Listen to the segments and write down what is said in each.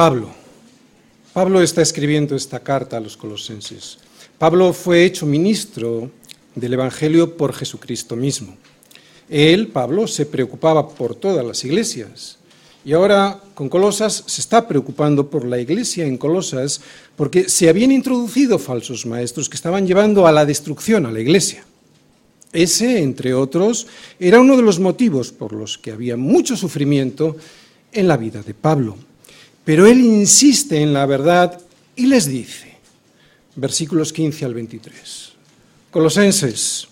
Pablo. Pablo está escribiendo esta carta a los colosenses. Pablo fue hecho ministro del Evangelio por Jesucristo mismo. Él, Pablo, se preocupaba por todas las iglesias. Y ahora con Colosas se está preocupando por la iglesia en Colosas porque se habían introducido falsos maestros que estaban llevando a la destrucción a la iglesia. Ese, entre otros, era uno de los motivos por los que había mucho sufrimiento en la vida de Pablo. Pero él insiste en la verdad y les dice, versículos 15 al 23, Colosenses,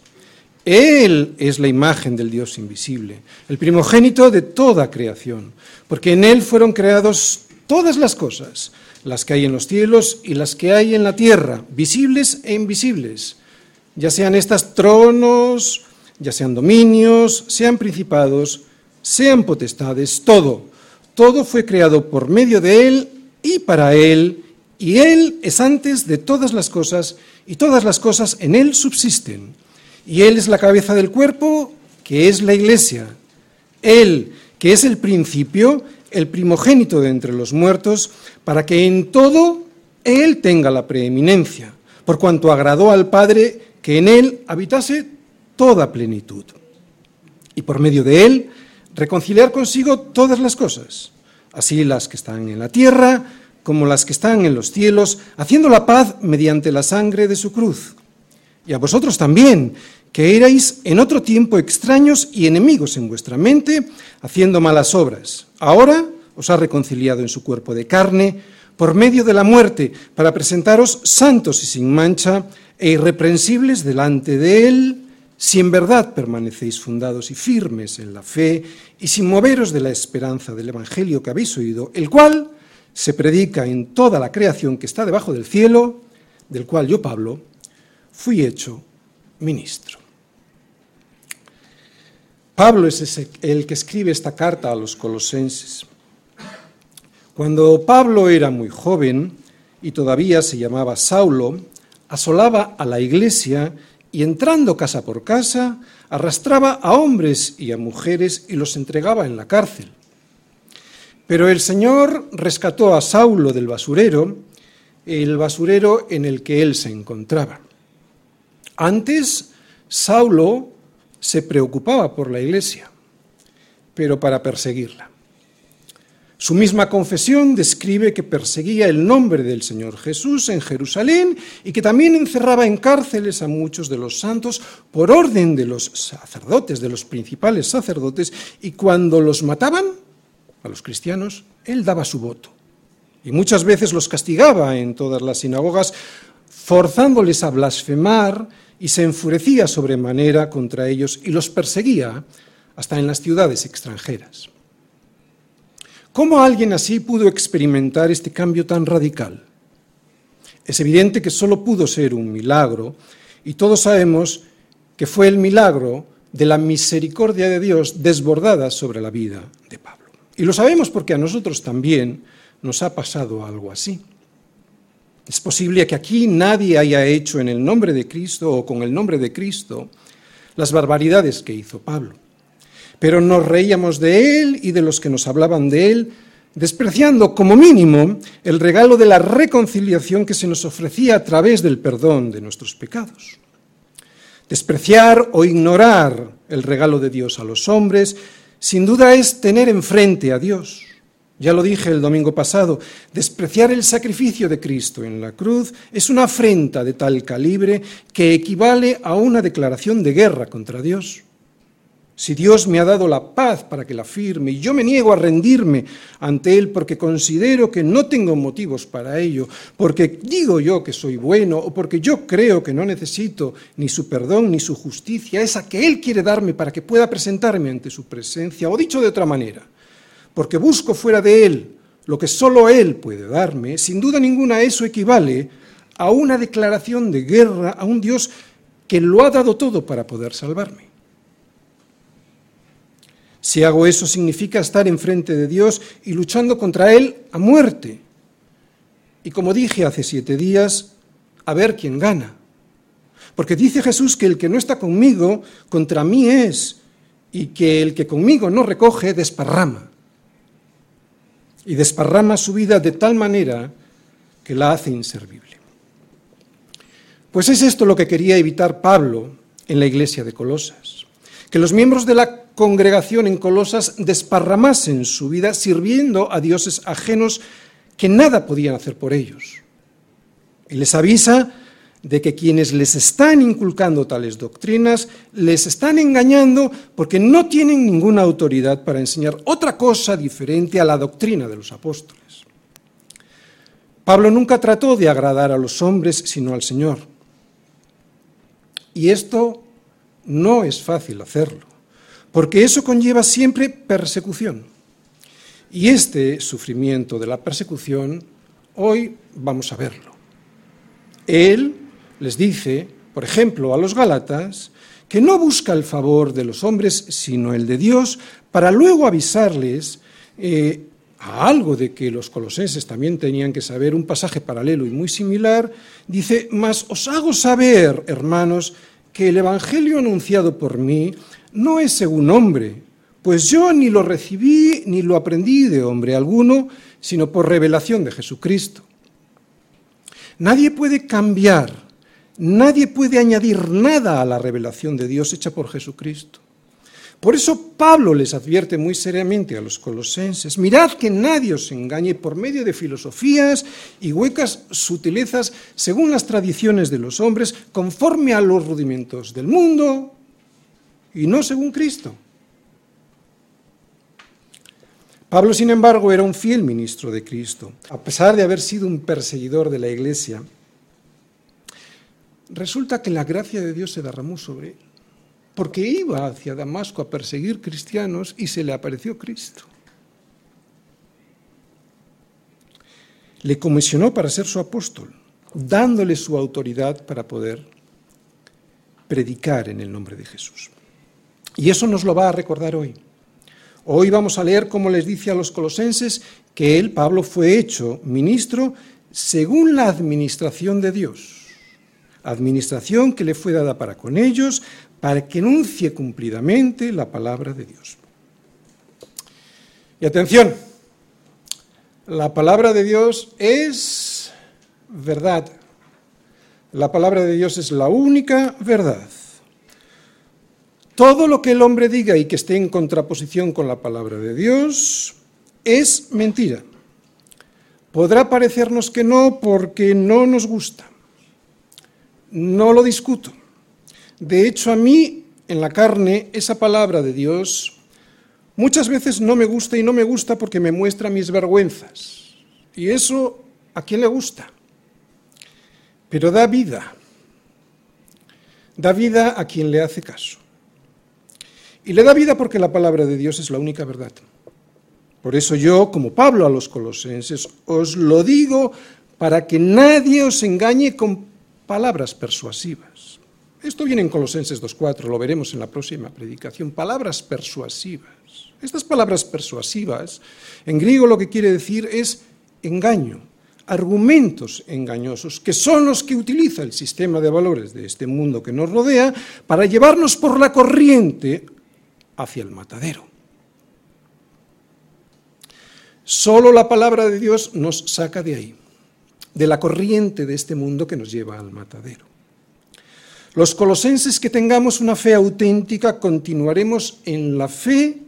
Él es la imagen del Dios invisible, el primogénito de toda creación, porque en Él fueron creados todas las cosas, las que hay en los cielos y las que hay en la tierra, visibles e invisibles, ya sean estas tronos, ya sean dominios, sean principados, sean potestades, todo todo fue creado por medio de Él y para Él, y Él es antes de todas las cosas, y todas las cosas en Él subsisten. Y Él es la cabeza del cuerpo, que es la iglesia. Él, que es el principio, el primogénito de entre los muertos, para que en todo Él tenga la preeminencia, por cuanto agradó al Padre que en Él habitase toda plenitud. Y por medio de Él reconciliar consigo todas las cosas, así las que están en la tierra como las que están en los cielos, haciendo la paz mediante la sangre de su cruz. Y a vosotros también, que erais en otro tiempo extraños y enemigos en vuestra mente, haciendo malas obras. Ahora os ha reconciliado en su cuerpo de carne por medio de la muerte, para presentaros santos y sin mancha e irreprensibles delante de Él si en verdad permanecéis fundados y firmes en la fe y sin moveros de la esperanza del Evangelio que habéis oído, el cual se predica en toda la creación que está debajo del cielo, del cual yo, Pablo, fui hecho ministro. Pablo es el que escribe esta carta a los colosenses. Cuando Pablo era muy joven y todavía se llamaba Saulo, asolaba a la iglesia y entrando casa por casa, arrastraba a hombres y a mujeres y los entregaba en la cárcel. Pero el Señor rescató a Saulo del basurero, el basurero en el que él se encontraba. Antes, Saulo se preocupaba por la iglesia, pero para perseguirla. Su misma confesión describe que perseguía el nombre del Señor Jesús en Jerusalén y que también encerraba en cárceles a muchos de los santos por orden de los sacerdotes, de los principales sacerdotes, y cuando los mataban, a los cristianos, él daba su voto. Y muchas veces los castigaba en todas las sinagogas, forzándoles a blasfemar y se enfurecía sobremanera contra ellos y los perseguía hasta en las ciudades extranjeras. ¿Cómo alguien así pudo experimentar este cambio tan radical? Es evidente que solo pudo ser un milagro y todos sabemos que fue el milagro de la misericordia de Dios desbordada sobre la vida de Pablo. Y lo sabemos porque a nosotros también nos ha pasado algo así. Es posible que aquí nadie haya hecho en el nombre de Cristo o con el nombre de Cristo las barbaridades que hizo Pablo pero nos reíamos de él y de los que nos hablaban de él, despreciando como mínimo el regalo de la reconciliación que se nos ofrecía a través del perdón de nuestros pecados. Despreciar o ignorar el regalo de Dios a los hombres, sin duda es tener enfrente a Dios. Ya lo dije el domingo pasado, despreciar el sacrificio de Cristo en la cruz es una afrenta de tal calibre que equivale a una declaración de guerra contra Dios. Si Dios me ha dado la paz para que la firme y yo me niego a rendirme ante Él porque considero que no tengo motivos para ello, porque digo yo que soy bueno o porque yo creo que no necesito ni su perdón ni su justicia, esa que Él quiere darme para que pueda presentarme ante su presencia, o dicho de otra manera, porque busco fuera de Él lo que solo Él puede darme, sin duda ninguna eso equivale a una declaración de guerra a un Dios que lo ha dado todo para poder salvarme. Si hago eso significa estar enfrente de Dios y luchando contra Él a muerte. Y como dije hace siete días, a ver quién gana. Porque dice Jesús que el que no está conmigo, contra mí es, y que el que conmigo no recoge, desparrama. y desparrama su vida de tal manera que la hace inservible. Pues es esto lo que quería evitar Pablo en la iglesia de Colosas, que los miembros de la congregación en Colosas desparramasen su vida sirviendo a dioses ajenos que nada podían hacer por ellos. Y les avisa de que quienes les están inculcando tales doctrinas les están engañando porque no tienen ninguna autoridad para enseñar otra cosa diferente a la doctrina de los apóstoles. Pablo nunca trató de agradar a los hombres sino al Señor. Y esto no es fácil hacerlo, porque eso conlleva siempre persecución. Y este sufrimiento de la persecución, hoy vamos a verlo. Él les dice, por ejemplo, a los Gálatas, que no busca el favor de los hombres, sino el de Dios, para luego avisarles eh, a algo de que los colosenses también tenían que saber, un pasaje paralelo y muy similar, dice, mas os hago saber, hermanos, que el Evangelio anunciado por mí no es según hombre, pues yo ni lo recibí ni lo aprendí de hombre alguno, sino por revelación de Jesucristo. Nadie puede cambiar Nadie puede añadir nada a la revelación de Dios hecha por Jesucristo. Por eso Pablo les advierte muy seriamente a los colosenses, mirad que nadie os engañe por medio de filosofías y huecas sutilezas según las tradiciones de los hombres, conforme a los rudimentos del mundo y no según Cristo. Pablo, sin embargo, era un fiel ministro de Cristo. A pesar de haber sido un perseguidor de la iglesia, resulta que la gracia de Dios se derramó sobre él, porque iba hacia Damasco a perseguir cristianos y se le apareció Cristo. Le comisionó para ser su apóstol, dándole su autoridad para poder predicar en el nombre de Jesús. Y eso nos lo va a recordar hoy. Hoy vamos a leer cómo les dice a los colosenses que él, Pablo, fue hecho ministro según la administración de Dios administración que le fue dada para con ellos, para que enuncie cumplidamente la palabra de Dios. Y atención, la palabra de Dios es verdad. La palabra de Dios es la única verdad. Todo lo que el hombre diga y que esté en contraposición con la palabra de Dios es mentira. Podrá parecernos que no porque no nos gusta no lo discuto. De hecho, a mí, en la carne, esa palabra de Dios muchas veces no me gusta y no me gusta porque me muestra mis vergüenzas. Y eso, ¿a quién le gusta? Pero da vida. Da vida a quien le hace caso. Y le da vida porque la palabra de Dios es la única verdad. Por eso yo, como Pablo a los colosenses, os lo digo para que nadie os engañe con palabras persuasivas. Esto viene en Colosenses 2.4, lo veremos en la próxima predicación. Palabras persuasivas. Estas palabras persuasivas, en griego lo que quiere decir es engaño, argumentos engañosos, que son los que utiliza el sistema de valores de este mundo que nos rodea para llevarnos por la corriente hacia el matadero. Solo la palabra de Dios nos saca de ahí de la corriente de este mundo que nos lleva al matadero. Los colosenses que tengamos una fe auténtica continuaremos en la fe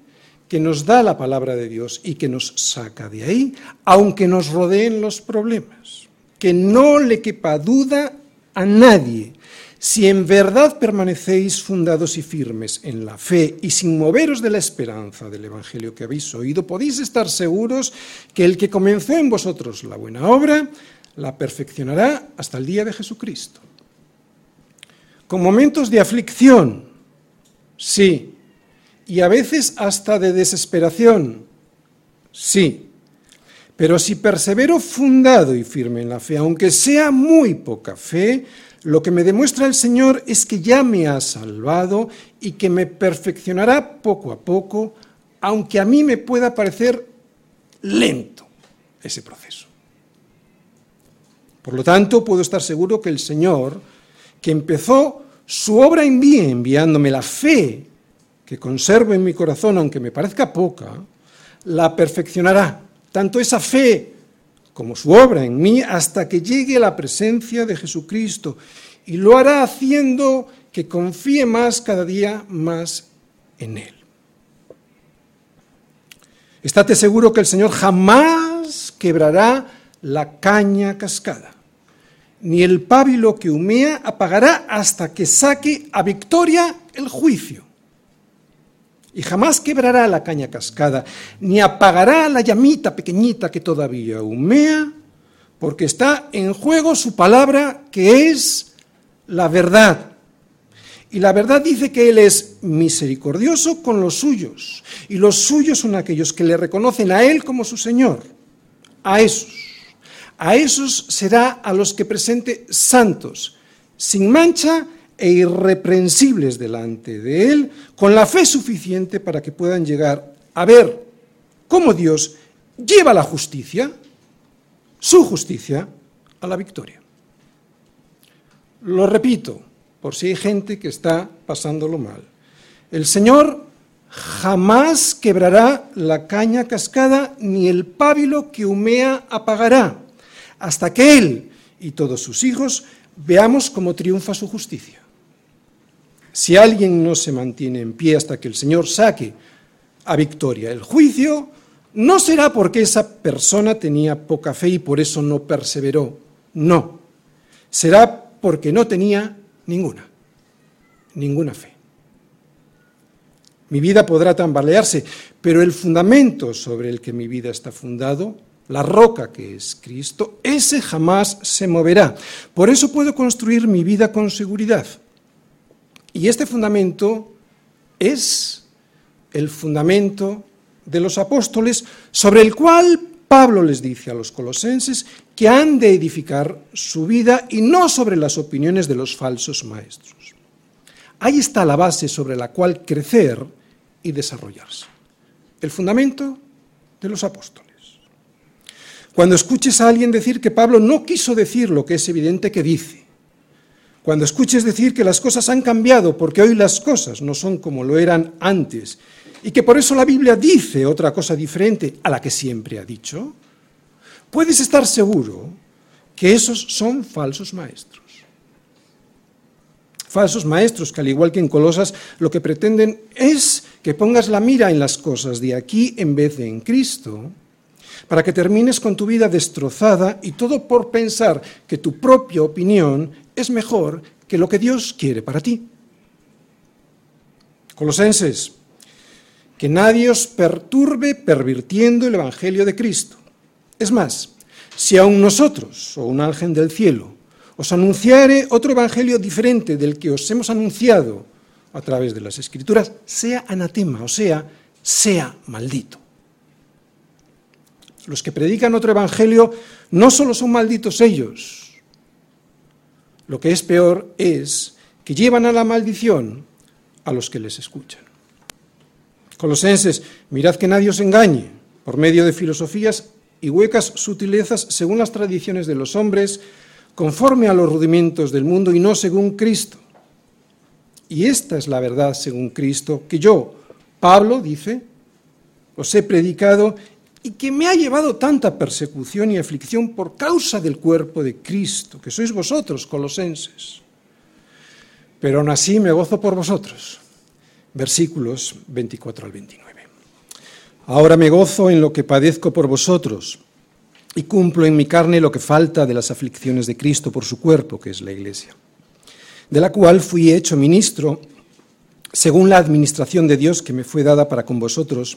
que nos da la palabra de Dios y que nos saca de ahí, aunque nos rodeen los problemas. Que no le quepa duda a nadie. Si en verdad permanecéis fundados y firmes en la fe y sin moveros de la esperanza del Evangelio que habéis oído, podéis estar seguros que el que comenzó en vosotros la buena obra, la perfeccionará hasta el día de Jesucristo. Con momentos de aflicción, sí, y a veces hasta de desesperación, sí. Pero si persevero fundado y firme en la fe, aunque sea muy poca fe, lo que me demuestra el Señor es que ya me ha salvado y que me perfeccionará poco a poco, aunque a mí me pueda parecer lento ese proceso. Por lo tanto, puedo estar seguro que el Señor, que empezó su obra en mí enviándome la fe que conservo en mi corazón, aunque me parezca poca, la perfeccionará tanto esa fe como su obra en mí, hasta que llegue la presencia de Jesucristo. Y lo hará haciendo que confíe más cada día más en Él. Estate seguro que el Señor jamás quebrará la caña cascada, ni el pábilo que humea apagará hasta que saque a victoria el juicio. Y jamás quebrará la caña cascada, ni apagará la llamita pequeñita que todavía humea, porque está en juego su palabra que es la verdad. Y la verdad dice que Él es misericordioso con los suyos, y los suyos son aquellos que le reconocen a Él como su Señor. A esos, a esos será a los que presente santos, sin mancha e irreprensibles delante de Él, con la fe suficiente para que puedan llegar a ver cómo Dios lleva la justicia, su justicia, a la victoria. Lo repito, por si hay gente que está pasándolo mal. El Señor jamás quebrará la caña cascada, ni el pábilo que humea apagará, hasta que Él y todos sus hijos veamos cómo triunfa su justicia. Si alguien no se mantiene en pie hasta que el Señor saque a victoria el juicio, no será porque esa persona tenía poca fe y por eso no perseveró. No. Será porque no tenía Ninguna. Ninguna fe. Mi vida podrá tambalearse, pero el fundamento sobre el que mi vida está fundado, la roca que es Cristo, ese jamás se moverá. Por eso puedo construir mi vida con seguridad. Y este fundamento es el fundamento de los apóstoles sobre el cual Pablo les dice a los colosenses que han de edificar su vida y no sobre las opiniones de los falsos maestros. Ahí está la base sobre la cual crecer y desarrollarse. El fundamento de los apóstoles. Cuando escuches a alguien decir que Pablo no quiso decir lo que es evidente que dice, cuando escuches decir que las cosas han cambiado porque hoy las cosas no son como lo eran antes y que por eso la Biblia dice otra cosa diferente a la que siempre ha dicho, puedes estar seguro que esos son falsos maestros. Falsos maestros que al igual que en Colosas lo que pretenden es que pongas la mira en las cosas de aquí en vez de en Cristo, para que termines con tu vida destrozada y todo por pensar que tu propia opinión es mejor que lo que Dios quiere para ti. Colosenses que nadie os perturbe pervirtiendo el Evangelio de Cristo. Es más, si aun nosotros, o un ángel del cielo, os anunciare otro Evangelio diferente del que os hemos anunciado a través de las Escrituras, sea anatema, o sea, sea maldito. Los que predican otro Evangelio no solo son malditos ellos, lo que es peor es que llevan a la maldición a los que les escuchan. Colosenses, mirad que nadie os engañe por medio de filosofías y huecas sutilezas según las tradiciones de los hombres, conforme a los rudimentos del mundo y no según Cristo. Y esta es la verdad según Cristo, que yo, Pablo, dice, os he predicado y que me ha llevado tanta persecución y aflicción por causa del cuerpo de Cristo, que sois vosotros, colosenses. Pero aún así me gozo por vosotros versículos 24 al 29. Ahora me gozo en lo que padezco por vosotros y cumplo en mi carne lo que falta de las aflicciones de Cristo por su cuerpo, que es la Iglesia, de la cual fui hecho ministro según la administración de Dios que me fue dada para con vosotros,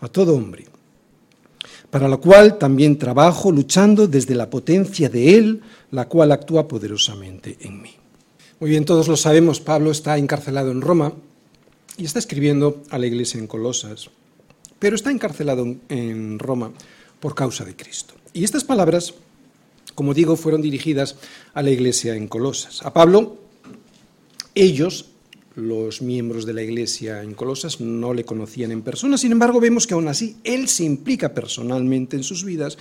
a todo hombre, para lo cual también trabajo luchando desde la potencia de Él, la cual actúa poderosamente en mí. Muy bien, todos lo sabemos, Pablo está encarcelado en Roma y está escribiendo a la iglesia en Colosas. pero está encarcelado en Roma por causa de Cristo. Y estas palabras, como digo, fueron dirigidas a la iglesia en Colosas. A Pablo, ellos, los miembros de la iglesia en Colosas, no le conocían en persona, sin embargo vemos que aún así él se implica personalmente en sus vidas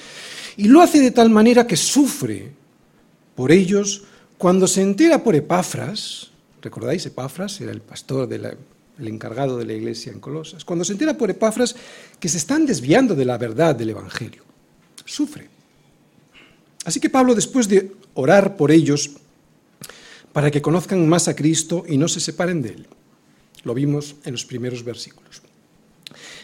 y lo hace de tal manera que sufre por ellos cuando se entera por Epafras, ¿recordáis? Epafras era el pastor de la el encargado de la iglesia en Colosas, cuando se entera por Epafras que se están desviando de la verdad del Evangelio. Sufre. Así que Pablo, después de orar por ellos para que conozcan más a Cristo y no se separen de Él, lo vimos en los primeros versículos.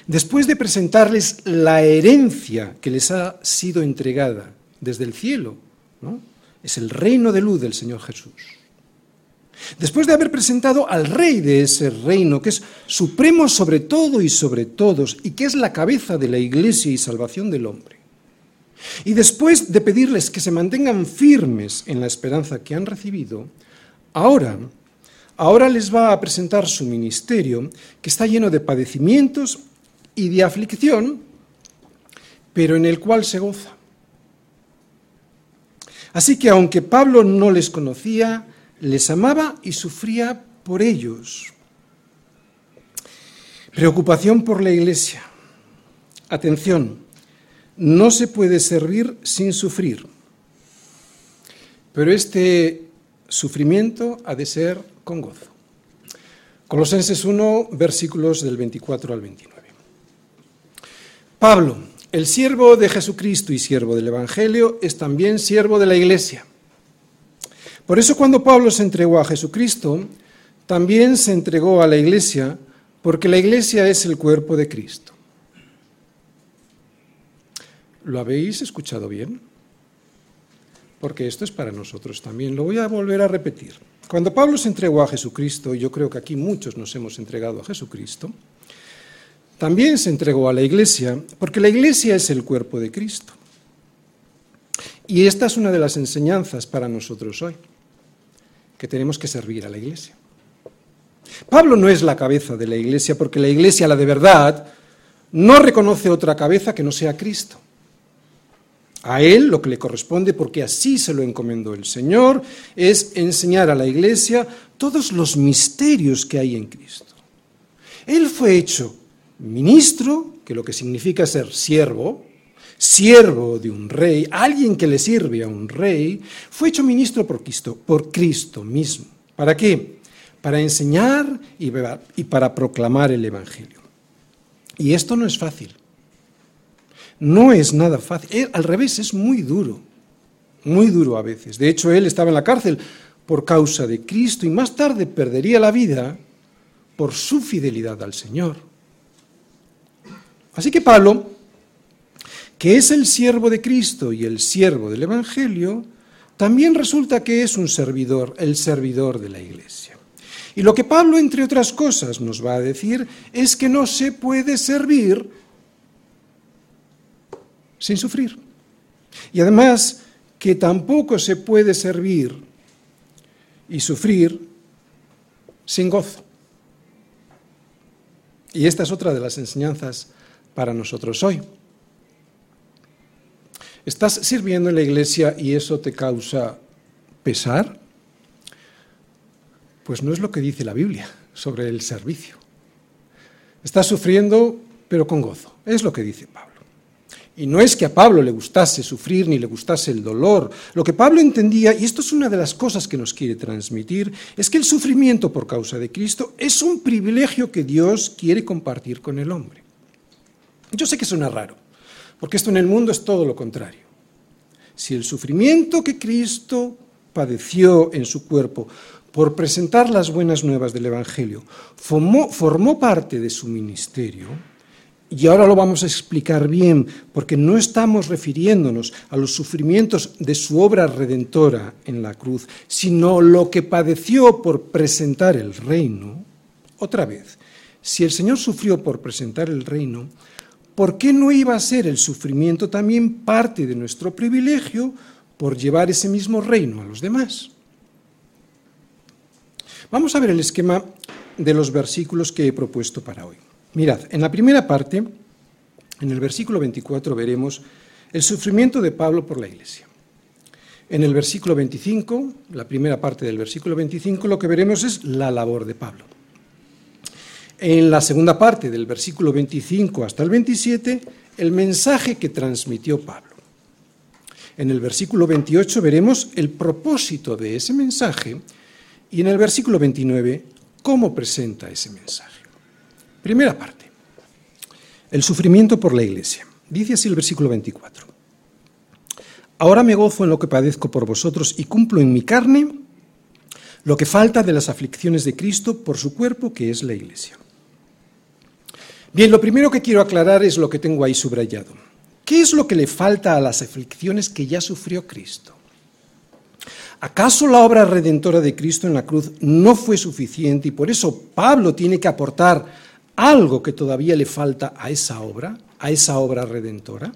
Después de presentarles la herencia que les ha sido entregada desde el cielo, ¿no? es el reino de luz del Señor Jesús Después de haber presentado al rey de ese reino, que es supremo sobre todo y sobre todos, y que es la cabeza de la iglesia y salvación del hombre. Y después de pedirles que se mantengan firmes en la esperanza que han recibido, ahora, ahora les va a presentar su ministerio, que está lleno de padecimientos y de aflicción, pero en el cual se goza. Así que aunque Pablo no les conocía, les amaba y sufría por ellos. Preocupación por la iglesia. Atención, no se puede servir sin sufrir, pero este sufrimiento ha de ser con gozo. Colosenses 1, versículos del 24 al 29. Pablo, el siervo de Jesucristo y siervo del Evangelio, es también siervo de la iglesia por eso cuando Pablo se entregó a Jesucristo, también se entregó a la iglesia, porque la iglesia es el cuerpo de Cristo. ¿Lo habéis escuchado bien? Porque esto es para nosotros también. Lo voy a volver a repetir. Cuando Pablo se entregó a Jesucristo, y yo creo que aquí muchos nos hemos entregado a Jesucristo, también se entregó a la iglesia, porque la iglesia es el cuerpo de Cristo. Y esta es una de las enseñanzas para nosotros hoy que tenemos que servir a la iglesia. Pablo no es la cabeza de la iglesia porque la iglesia, la de verdad, no reconoce otra cabeza que no sea Cristo. A él lo que le corresponde, porque así se lo encomendó el Señor, es enseñar a la iglesia todos los misterios que hay en Cristo. Él fue hecho ministro, que lo que significa ser siervo, siervo de un rey, alguien que le sirve a un rey, fue hecho ministro por Cristo, por Cristo mismo. ¿Para qué? Para enseñar y para proclamar el Evangelio. Y esto no es fácil. No es nada fácil. Al revés, es muy duro. Muy duro a veces. De hecho, él estaba en la cárcel por causa de Cristo y más tarde perdería la vida por su fidelidad al Señor. Así que Pablo que es el siervo de Cristo y el siervo del Evangelio, también resulta que es un servidor, el servidor de la Iglesia. Y lo que Pablo, entre otras cosas, nos va a decir es que no se puede servir sin sufrir. Y además que tampoco se puede servir y sufrir sin gozo. Y esta es otra de las enseñanzas para nosotros hoy. ¿Estás sirviendo en la iglesia y eso te causa pesar? Pues no es lo que dice la Biblia sobre el servicio. Estás sufriendo, pero con gozo. Es lo que dice Pablo. Y no es que a Pablo le gustase sufrir ni le gustase el dolor. Lo que Pablo entendía, y esto es una de las cosas que nos quiere transmitir, es que el sufrimiento por causa de Cristo es un privilegio que Dios quiere compartir con el hombre. Yo sé que suena raro, porque esto en el mundo es todo lo contrario. Si el sufrimiento que Cristo padeció en su cuerpo por presentar las buenas nuevas del Evangelio formó, parte de su ministerio, y ahora lo vamos a explicar bien, porque no estamos refiriéndonos a los sufrimientos de su obra redentora en la cruz, sino lo que padeció por presentar el reino. Otra vez, si el Señor sufrió por presentar el reino, ¿por qué no iba a ser el sufrimiento también parte de nuestro privilegio por llevar ese mismo reino a los demás? Vamos a ver el esquema de los versículos que he propuesto para hoy. Mirad, en la primera parte En el versículo 24 veremos el sufrimiento de Pablo por la iglesia. En el versículo 25, la primera parte del versículo 25, lo que veremos es la labor de Pablo. En la segunda parte del versículo 25 hasta el 27, el mensaje que transmitió Pablo. En el versículo 28 veremos el propósito de ese mensaje y en el versículo 29 cómo presenta ese mensaje. Primera parte, el sufrimiento por la iglesia. Dice así el versículo 24. Ahora me gozo en lo que padezco por vosotros y cumplo en mi carne lo que falta de las aflicciones de Cristo por su cuerpo, que es la iglesia. Bien, lo primero que quiero aclarar es lo que tengo ahí subrayado. ¿Qué es lo que le falta a las aflicciones que ya sufrió Cristo? ¿Acaso la obra redentora de Cristo en la cruz no fue suficiente y por eso Pablo tiene que aportar algo que todavía le falta a esa obra, a esa obra redentora?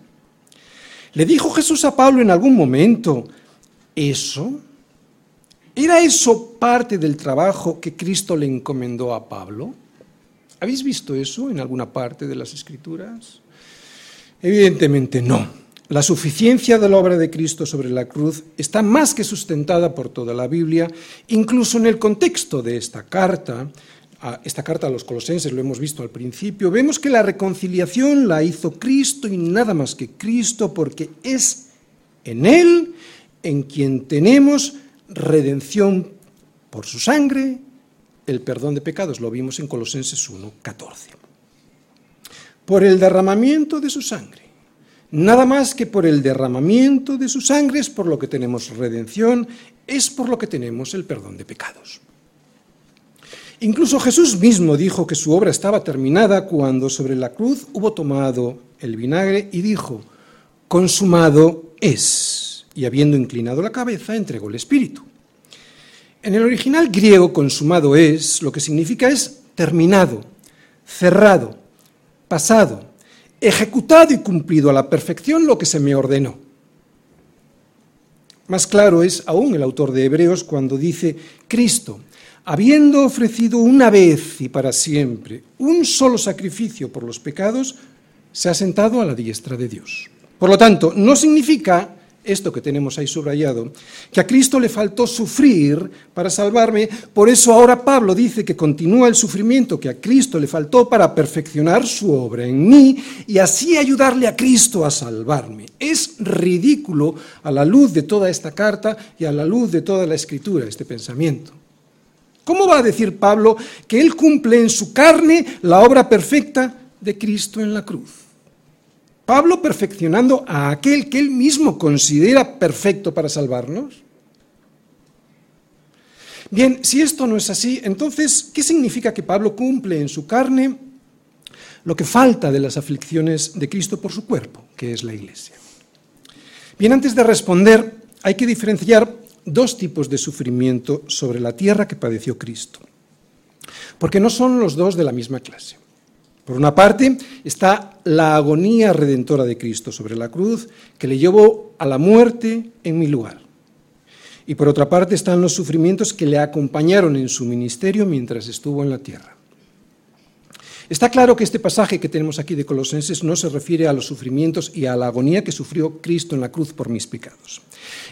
¿Le dijo Jesús a Pablo en algún momento eso? ¿Era eso parte del trabajo que Cristo le encomendó a Pablo? ¿Habéis visto eso en alguna parte de las Escrituras? Evidentemente no. La suficiencia de la obra de Cristo sobre la cruz está más que sustentada por toda la Biblia, incluso en el contexto de esta carta, esta carta a los colosenses, lo hemos visto al principio, vemos que la reconciliación la hizo Cristo y nada más que Cristo, porque es en Él en quien tenemos redención por su sangre, el perdón de pecados, lo vimos en Colosenses 1, 14. Por el derramamiento de su sangre. Nada más que por el derramamiento de su sangre es por lo que tenemos redención, es por lo que tenemos el perdón de pecados. Incluso Jesús mismo dijo que su obra estaba terminada cuando sobre la cruz hubo tomado el vinagre y dijo, consumado es. Y habiendo inclinado la cabeza, entregó el Espíritu. En el original griego, consumado es, lo que significa es terminado, cerrado, pasado, ejecutado y cumplido a la perfección lo que se me ordenó. Más claro es aún el autor de Hebreos cuando dice, Cristo, habiendo ofrecido una vez y para siempre un solo sacrificio por los pecados, se ha sentado a la diestra de Dios. Por lo tanto, no significa esto que tenemos ahí subrayado, que a Cristo le faltó sufrir para salvarme, por eso ahora Pablo dice que continúa el sufrimiento que a Cristo le faltó para perfeccionar su obra en mí y así ayudarle a Cristo a salvarme. Es ridículo a la luz de toda esta carta y a la luz de toda la escritura este pensamiento. ¿Cómo va a decir Pablo que él cumple en su carne la obra perfecta de Cristo en la cruz? Pablo perfeccionando a aquel que él mismo considera perfecto para salvarnos. Bien, si esto no es así, entonces, ¿qué significa que Pablo cumple en su carne lo que falta de las aflicciones de Cristo por su cuerpo, que es la iglesia? Bien, antes de responder, hay que diferenciar dos tipos de sufrimiento sobre la tierra que padeció Cristo, porque no son los dos de la misma clase. Por una parte está la agonía redentora de Cristo sobre la cruz, que le llevó a la muerte en mi lugar. Y por otra parte están los sufrimientos que le acompañaron en su ministerio mientras estuvo en la tierra. Está claro que este pasaje que tenemos aquí de Colosenses no se refiere a los sufrimientos y a la agonía que sufrió Cristo en la cruz por mis pecados.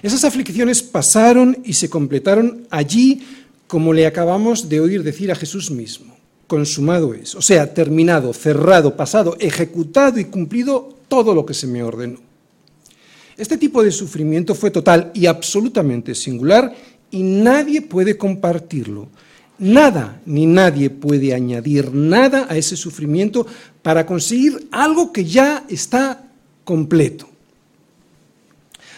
Esas aflicciones pasaron y se completaron allí, como le acabamos de oír decir a Jesús mismo. Consumado es, o sea, terminado, cerrado, pasado, ejecutado y cumplido todo lo que se me ordenó. Este tipo de sufrimiento fue total y absolutamente singular y nadie puede compartirlo. Nada ni nadie puede añadir nada a ese sufrimiento para conseguir algo que ya está completo.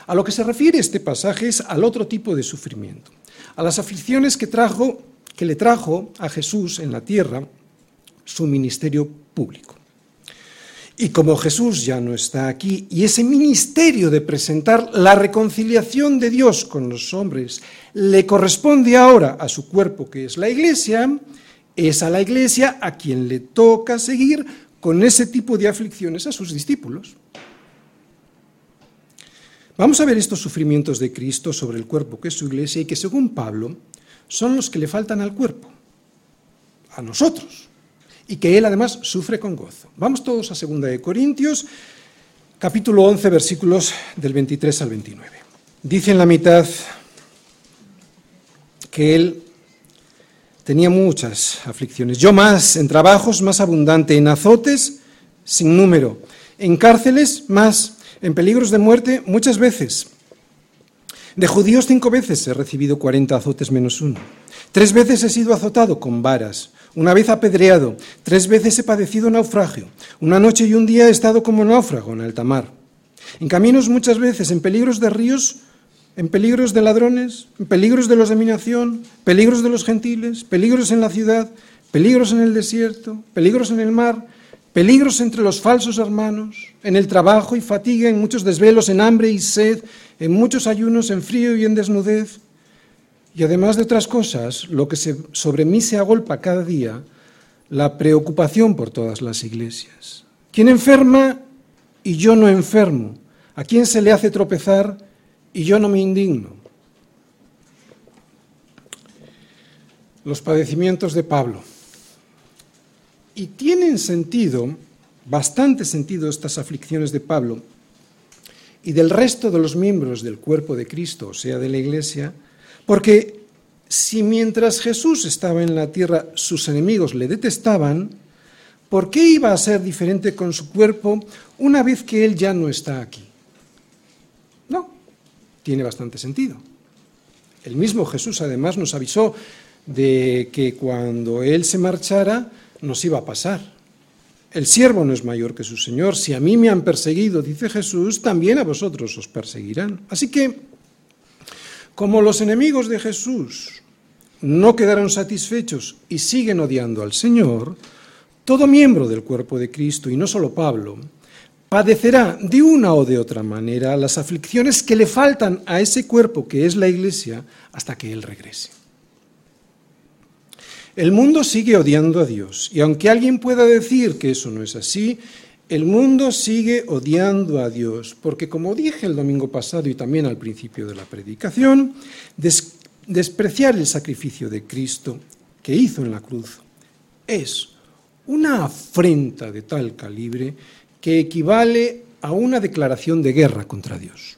A lo que se refiere este pasaje es al otro tipo de sufrimiento, a las aflicciones que, trajo, que le trajo a Jesús en la tierra su ministerio público. Y como Jesús ya no está aquí, y ese ministerio de presentar la reconciliación de Dios con los hombres le corresponde ahora a su cuerpo, que es la iglesia, es a la iglesia a quien le toca seguir con ese tipo de aflicciones a sus discípulos. Vamos a ver estos sufrimientos de Cristo sobre el cuerpo, que es su iglesia, y que según Pablo son los que le faltan al cuerpo, a nosotros y que él además sufre con gozo. Vamos todos a 2 de Corintios, capítulo 11, versículos del 23 al 29. Dice en la mitad que él tenía muchas aflicciones. Yo más, en trabajos más abundante, en azotes sin número, en cárceles más, en peligros de muerte muchas veces. De judíos cinco veces he recibido cuarenta azotes menos uno. Tres veces he sido azotado con varas, una vez apedreado, tres veces he padecido naufragio, una noche y un día he estado como náufrago en alta mar. En caminos muchas veces, en peligros de ríos, en peligros de ladrones, en peligros de los de nación, peligros de los gentiles, peligros en la ciudad, peligros en el desierto, peligros en el mar, peligros entre los falsos hermanos, en el trabajo y fatiga, en muchos desvelos, en hambre y sed, en muchos ayunos, en frío y en desnudez. Y además de otras cosas, lo que sobre mí se agolpa cada día, la preocupación por todas las iglesias. ¿Quién enferma y yo no enfermo? ¿A quién se le hace tropezar y yo no me indigno? Los padecimientos de Pablo. Y tienen sentido, bastante sentido estas aflicciones de Pablo y del resto de los miembros del cuerpo de Cristo, o sea, de la Iglesia, porque si mientras Jesús estaba en la tierra sus enemigos le detestaban, ¿por qué iba a ser diferente con su cuerpo una vez que Él ya no está aquí? No, tiene bastante sentido. El mismo Jesús además nos avisó de que cuando Él se marchara, nos iba a pasar. El siervo no es mayor que su Señor. Si a mí me han perseguido, dice Jesús, también a vosotros os perseguirán. Así que, como los enemigos de Jesús no quedaron satisfechos y siguen odiando al Señor, todo miembro del cuerpo de Cristo, y no solo Pablo, padecerá de una o de otra manera las aflicciones que le faltan a ese cuerpo que es la Iglesia hasta que Él regrese. El mundo sigue odiando a Dios. Y aunque alguien pueda decir que eso no es así, el mundo sigue odiando a Dios, porque como dije el domingo pasado y también al principio de la predicación, despreciar el sacrificio de Cristo que hizo en la cruz es una afrenta de tal calibre que equivale a una declaración de guerra contra Dios.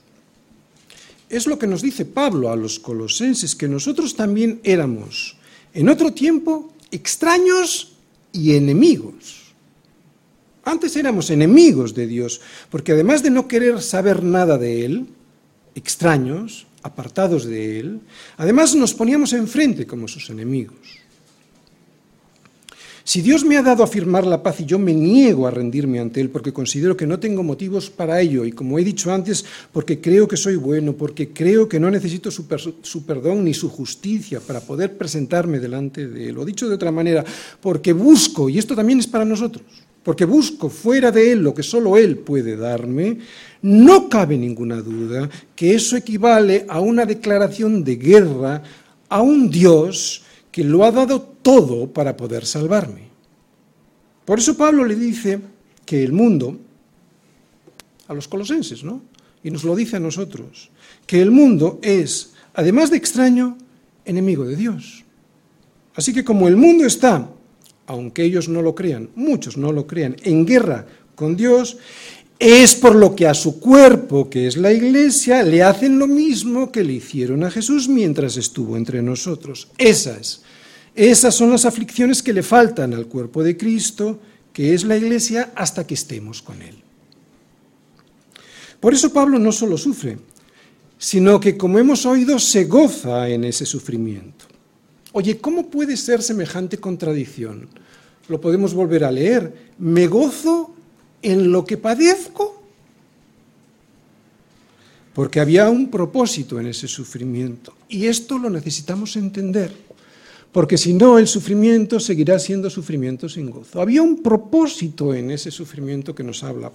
Es lo que nos dice Pablo a los colosenses, que nosotros también éramos en otro tiempo, extraños y enemigos. Antes éramos enemigos de Dios, porque además de no querer saber nada de Él, extraños, apartados de Él, además nos poníamos enfrente como sus enemigos. Si Dios me ha dado a firmar la paz y yo me niego a rendirme ante Él porque considero que no tengo motivos para ello y como he dicho antes, porque creo que soy bueno, porque creo que no necesito su, perdón ni su justicia para poder presentarme delante de Él, o dicho de otra manera, porque busco, y esto también es para nosotros, porque busco fuera de Él lo que solo Él puede darme, no cabe ninguna duda que eso equivale a una declaración de guerra a un Dios que lo ha dado todo para poder salvarme. Por eso Pablo le dice que el mundo, a los colosenses, ¿no? Y nos lo dice a nosotros, que el mundo es, además de extraño, enemigo de Dios. Así que como el mundo está, aunque ellos no lo crean, muchos no lo crean, en guerra con Dios, es por lo que a su cuerpo, que es la iglesia, le hacen lo mismo que le hicieron a Jesús mientras estuvo entre nosotros. Esa es esas son las aflicciones que le faltan al cuerpo de Cristo, que es la iglesia, hasta que estemos con Él. Por eso Pablo no solo sufre, sino que, como hemos oído, se goza en ese sufrimiento. Oye, ¿cómo puede ser semejante contradicción? Lo podemos volver a leer. ¿Me gozo en lo que padezco? Porque había un propósito en ese sufrimiento. Y esto lo necesitamos entender porque si no el sufrimiento seguirá siendo sufrimiento sin gozo. Había un propósito en ese sufrimiento que nos habla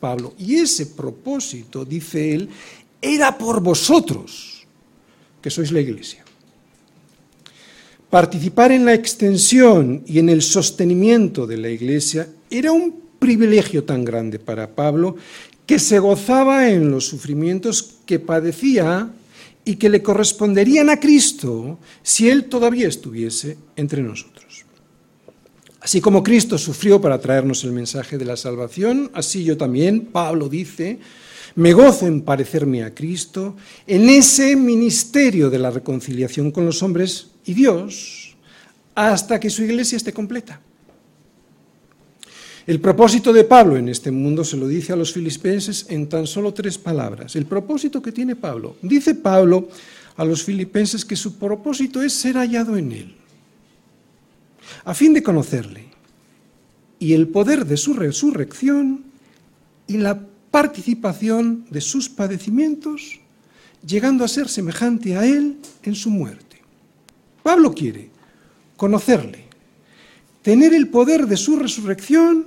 Pablo, y ese propósito, dice él, era por vosotros, que sois la iglesia. Participar en la extensión y en el sostenimiento de la iglesia era un privilegio tan grande para Pablo que se gozaba en los sufrimientos que padecía y que le corresponderían a Cristo si Él todavía estuviese entre nosotros. Así como Cristo sufrió para traernos el mensaje de la salvación, así yo también, Pablo dice, me gozo en parecerme a Cristo, en ese ministerio de la reconciliación con los hombres y Dios, hasta que su iglesia esté completa. El propósito de Pablo en este mundo se lo dice a los filipenses en tan solo tres palabras. El propósito que tiene Pablo. Dice Pablo a los filipenses que su propósito es ser hallado en él, a fin de conocerle, y el poder de su resurrección y la participación de sus padecimientos, llegando a ser semejante a él en su muerte. Pablo quiere conocerle, tener el poder de su resurrección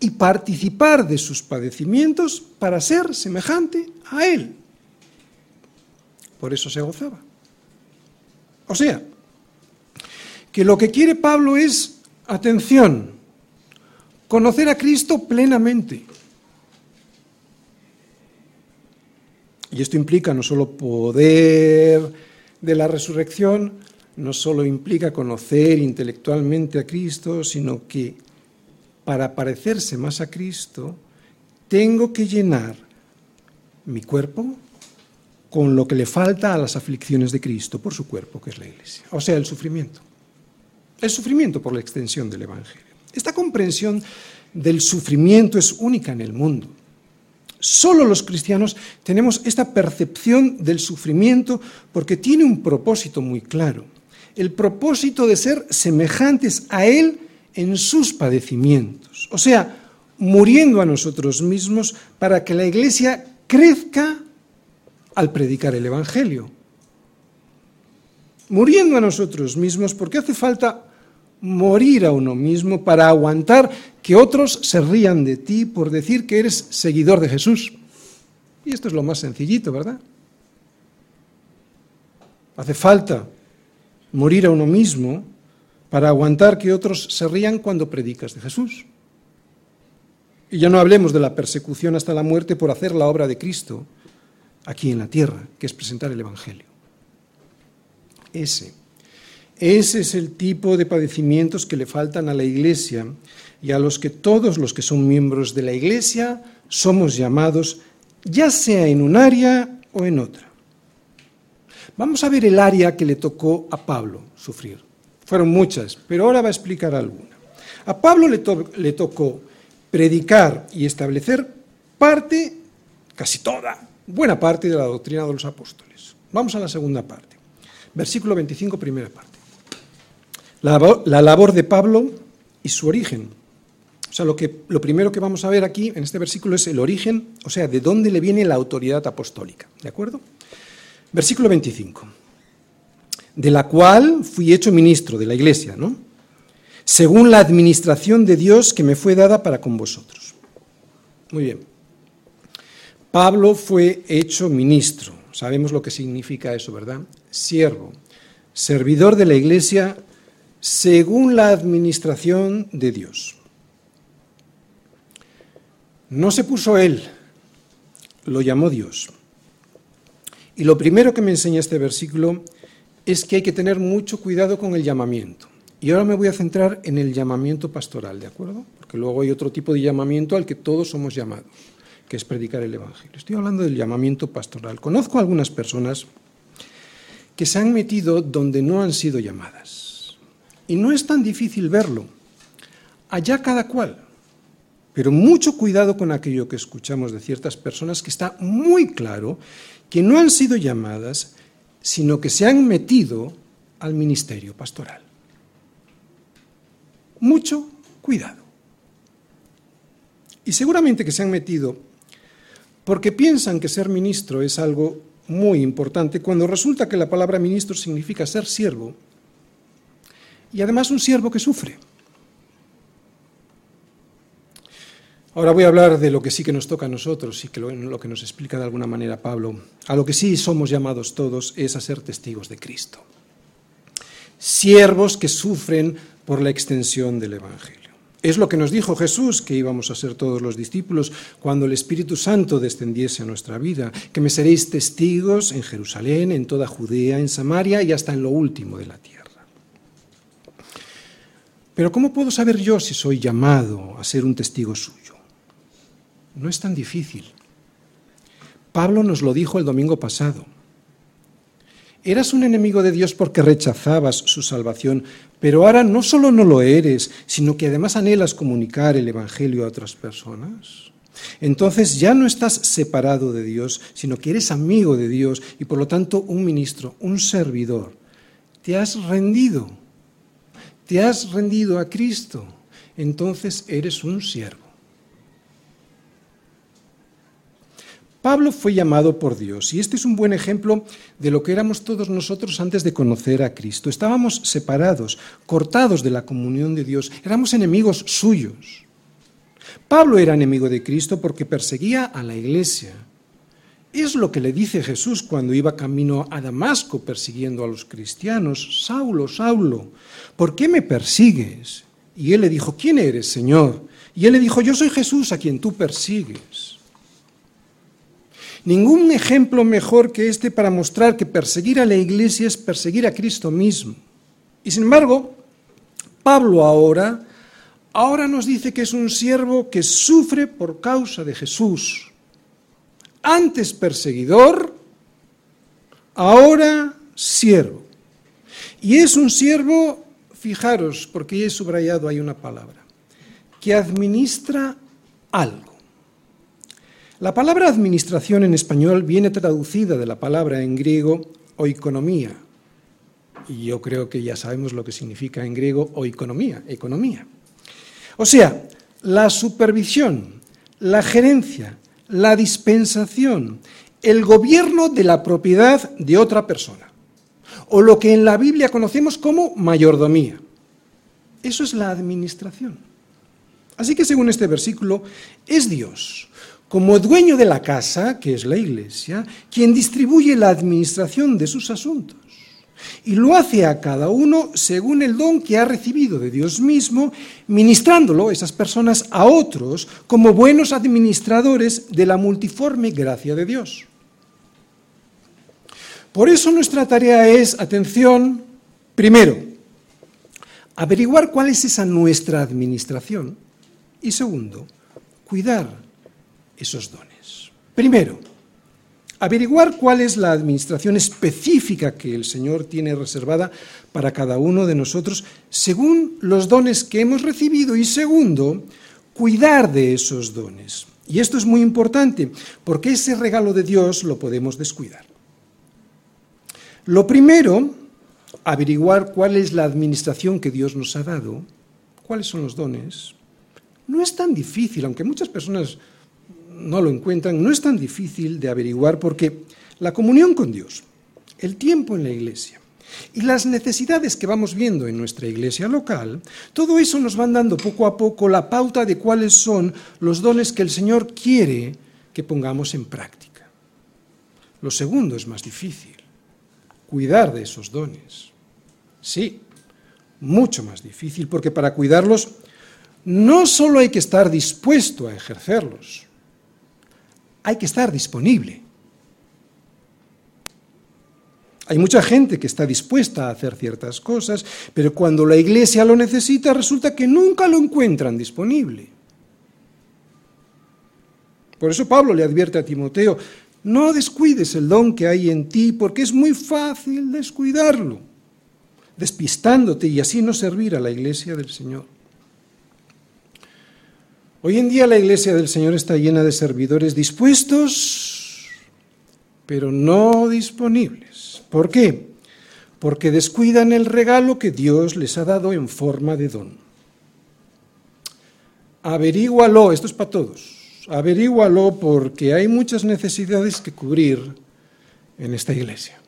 y participar de sus padecimientos para ser semejante a Él. Por eso se gozaba. O sea, que lo que quiere Pablo es, atención, conocer a Cristo plenamente. Y esto implica no solo poder de la resurrección, no solo implica conocer intelectualmente a Cristo, sino que para parecerse más a Cristo, tengo que llenar mi cuerpo con lo que le falta a las aflicciones de Cristo por su cuerpo, que es la Iglesia. O sea, el sufrimiento. El sufrimiento por la extensión del Evangelio. Esta comprensión del sufrimiento es única en el mundo. Solo los cristianos tenemos esta percepción del sufrimiento porque tiene un propósito muy claro. El propósito de ser semejantes a Él en sus padecimientos, o sea, muriendo a nosotros mismos para que la iglesia crezca al predicar el Evangelio. Muriendo a nosotros mismos porque hace falta morir a uno mismo para aguantar que otros se rían de ti por decir que eres seguidor de Jesús. Y esto es lo más sencillito, ¿verdad? Hace falta morir a uno mismo para aguantar que otros se rían cuando predicas de Jesús. Y ya no hablemos de la persecución hasta la muerte por hacer la obra de Cristo aquí en la tierra, que es presentar el Evangelio. Ese, ese es el tipo de padecimientos que le faltan a la Iglesia y a los que todos los que son miembros de la Iglesia somos llamados, ya sea en un área o en otra. Vamos a ver el área que le tocó a Pablo sufrir. Fueron muchas, pero ahora va a explicar alguna. A Pablo le, tocó predicar y establecer parte, casi toda, buena parte de la doctrina de los apóstoles. Vamos a la segunda parte. Versículo 25, primera parte. La, la labor de Pablo y su origen. O sea, lo, que, lo primero que vamos a ver aquí en este versículo es el origen, o sea, de dónde le viene la autoridad apostólica. ¿De acuerdo? Versículo 25 de la cual fui hecho ministro de la iglesia, ¿no? Según la administración de Dios que me fue dada para con vosotros. Muy bien. Pablo fue hecho ministro. Sabemos lo que significa eso, ¿verdad? Siervo, servidor de la iglesia según la administración de Dios. No se puso él, lo llamó Dios. Y lo primero que me enseña este versículo es que hay que tener mucho cuidado con el llamamiento. Y ahora me voy a centrar en el llamamiento pastoral, ¿de acuerdo? Porque luego hay otro tipo de llamamiento al que todos somos llamados, que es predicar el Evangelio. Estoy hablando del llamamiento pastoral. Conozco a algunas personas que se han metido donde no han sido llamadas. Y no es tan difícil verlo. Allá cada cual. Pero mucho cuidado con aquello que escuchamos de ciertas personas que está muy claro que no han sido llamadas sino que se han metido al ministerio pastoral. Mucho cuidado. Y seguramente que se han metido porque piensan que ser ministro es algo muy importante, cuando resulta que la palabra ministro significa ser siervo, y además un siervo que sufre. Ahora voy a hablar de lo que sí que nos toca a nosotros y que lo, que nos explica de alguna manera Pablo. A lo que sí somos llamados todos es a ser testigos de Cristo. Siervos que sufren por la extensión del Evangelio. Es lo que nos dijo Jesús que íbamos a ser todos los discípulos cuando el Espíritu Santo descendiese a nuestra vida, que me seréis testigos en Jerusalén, en toda Judea, en Samaria y hasta en lo último de la tierra. Pero ¿cómo puedo saber yo si soy llamado a ser un testigo suyo? No es tan difícil. Pablo nos lo dijo el domingo pasado. Eras un enemigo de Dios porque rechazabas su salvación, pero ahora no solo no lo eres, sino que además anhelas comunicar el Evangelio a otras personas. Entonces ya no estás separado de Dios, sino que eres amigo de Dios y por lo tanto un ministro, un servidor. Te has rendido, te has rendido a Cristo, entonces eres un siervo. Pablo fue llamado por Dios y este es un buen ejemplo de lo que éramos todos nosotros antes de conocer a Cristo. Estábamos separados, cortados de la comunión de Dios, éramos enemigos suyos. Pablo era enemigo de Cristo porque perseguía a la iglesia. Es lo que le dice Jesús cuando iba camino a Damasco persiguiendo a los cristianos. Saulo, Saulo, ¿por qué me persigues? Y él le dijo, ¿quién eres, Señor? Y él le dijo, yo soy Jesús a quien tú persigues. Ningún ejemplo mejor que este para mostrar que perseguir a la iglesia es perseguir a Cristo mismo. Y sin embargo, Pablo ahora, ahora nos dice que es un siervo que sufre por causa de Jesús. Antes perseguidor, ahora siervo. Y es un siervo, fijaros, porque he subrayado ahí una palabra, que administra algo. La palabra administración en español viene traducida de la palabra en griego oikonomía. Y yo creo que ya sabemos lo que significa en griego oikonomía, economía. O sea, la supervisión, la gerencia, la dispensación, el gobierno de la propiedad de otra persona. O lo que en la Biblia conocemos como mayordomía. Eso es la administración. Así que según este versículo, es Dios como dueño de la casa, que es la Iglesia, quien distribuye la administración de sus asuntos. Y lo hace a cada uno según el don que ha recibido de Dios mismo, ministrándolo esas personas a otros como buenos administradores de la multiforme gracia de Dios. Por eso nuestra tarea es, atención, primero, averiguar cuál es esa nuestra administración y segundo, cuidar esos dones. Primero, averiguar cuál es la administración específica que el Señor tiene reservada para cada uno de nosotros según los dones que hemos recibido y segundo, cuidar de esos dones. Y esto es muy importante porque ese regalo de Dios lo podemos descuidar. Lo primero, averiguar cuál es la administración que Dios nos ha dado, cuáles son los dones. No es tan difícil, aunque muchas personas no lo encuentran, no es tan difícil de averiguar porque la comunión con Dios, el tiempo en la iglesia y las necesidades que vamos viendo en nuestra iglesia local, todo eso nos van dando poco a poco la pauta de cuáles son los dones que el Señor quiere que pongamos en práctica. Lo segundo es más difícil, cuidar de esos dones. Sí, mucho más difícil, porque para cuidarlos no solo hay que estar dispuesto a ejercerlos, hay que estar disponible. Hay mucha gente que está dispuesta a hacer ciertas cosas, pero cuando la iglesia lo necesita resulta que nunca lo encuentran disponible. Por eso Pablo le advierte a Timoteo, no descuides el don que hay en ti, porque es muy fácil descuidarlo, despistándote y así no servir a la iglesia del Señor. Hoy en día la iglesia del Señor está llena de servidores dispuestos, pero no disponibles. ¿Por qué? Porque descuidan el regalo que Dios les ha dado en forma de don. Averígualo, esto es para todos, averígualo porque hay muchas necesidades que cubrir en esta iglesia.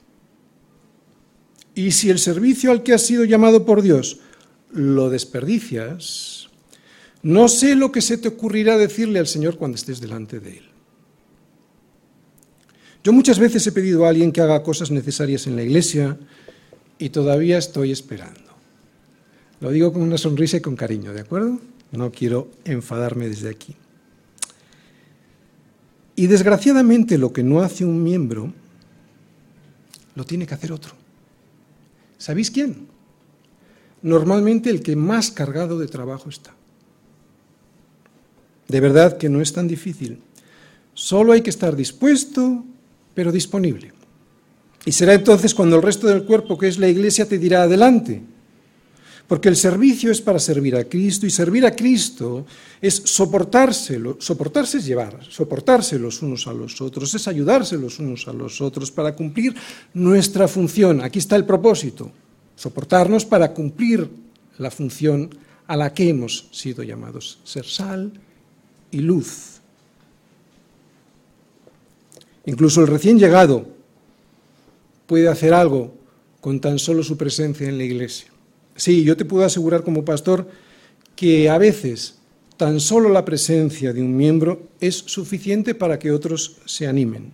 Y si el servicio al que has sido llamado por Dios lo desperdicias, no sé lo que se te ocurrirá decirle al Señor cuando estés delante de Él. Yo muchas veces he pedido a alguien que haga cosas necesarias en la iglesia y todavía estoy esperando. Lo digo con una sonrisa y con cariño, ¿de acuerdo? No quiero enfadarme desde aquí. Y desgraciadamente lo que no hace un miembro, lo tiene que hacer otro. ¿Sabéis quién? normalmente el que más cargado de trabajo está. De verdad que no es tan difícil. Solo hay que estar dispuesto, pero disponible. Y será entonces cuando el resto del cuerpo, que es la iglesia, te dirá adelante. Porque el servicio es para servir a Cristo y servir a Cristo es soportárselo. Soportarse es llevar, soportarse los unos a los otros, es ayudarse los unos a los otros para cumplir nuestra función. Aquí está el propósito, soportarnos para cumplir la función a la que hemos sido llamados, ser sal y luz. Incluso el recién llegado puede hacer algo con tan solo su presencia en la iglesia. Sí, yo te puedo asegurar como pastor que a veces tan solo la presencia de un miembro es suficiente para que otros se animen.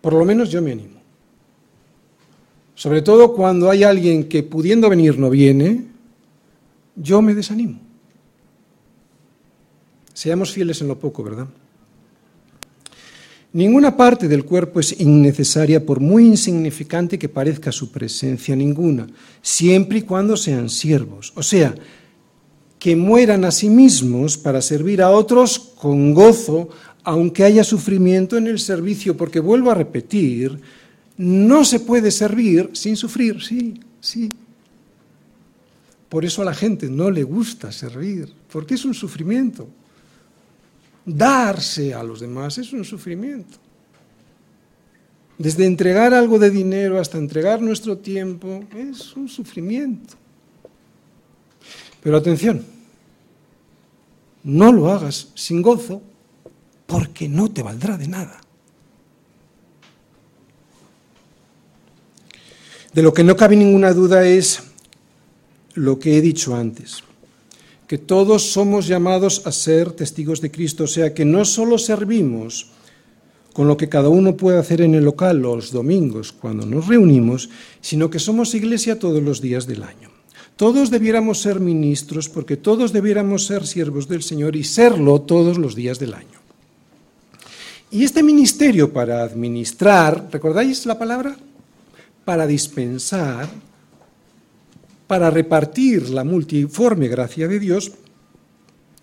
Por lo menos yo me animo. Sobre todo cuando hay alguien que pudiendo venir no viene, yo me desanimo. Seamos fieles en lo poco, ¿verdad? Ninguna parte del cuerpo es innecesaria por muy insignificante que parezca su presencia, ninguna, siempre y cuando sean siervos, o sea, que mueran a sí mismos para servir a otros con gozo, aunque haya sufrimiento en el servicio, porque vuelvo a repetir, no se puede servir sin sufrir, sí, sí. Por eso a la gente no le gusta servir, porque es un sufrimiento. Darse a los demás es un sufrimiento. Desde entregar algo de dinero hasta entregar nuestro tiempo es un sufrimiento. Pero atención, no lo hagas sin gozo porque no te valdrá de nada. De lo que no cabe ninguna duda es lo que he dicho antes que todos somos llamados a ser testigos de Cristo, o sea que no solo servimos con lo que cada uno puede hacer en el local los domingos cuando nos reunimos, sino que somos iglesia todos los días del año. Todos debiéramos ser ministros porque todos debiéramos ser siervos del Señor y serlo todos los días del año. Y este ministerio para administrar, ¿recordáis la palabra? Para dispensar, para repartir la multiforme gracia de Dios,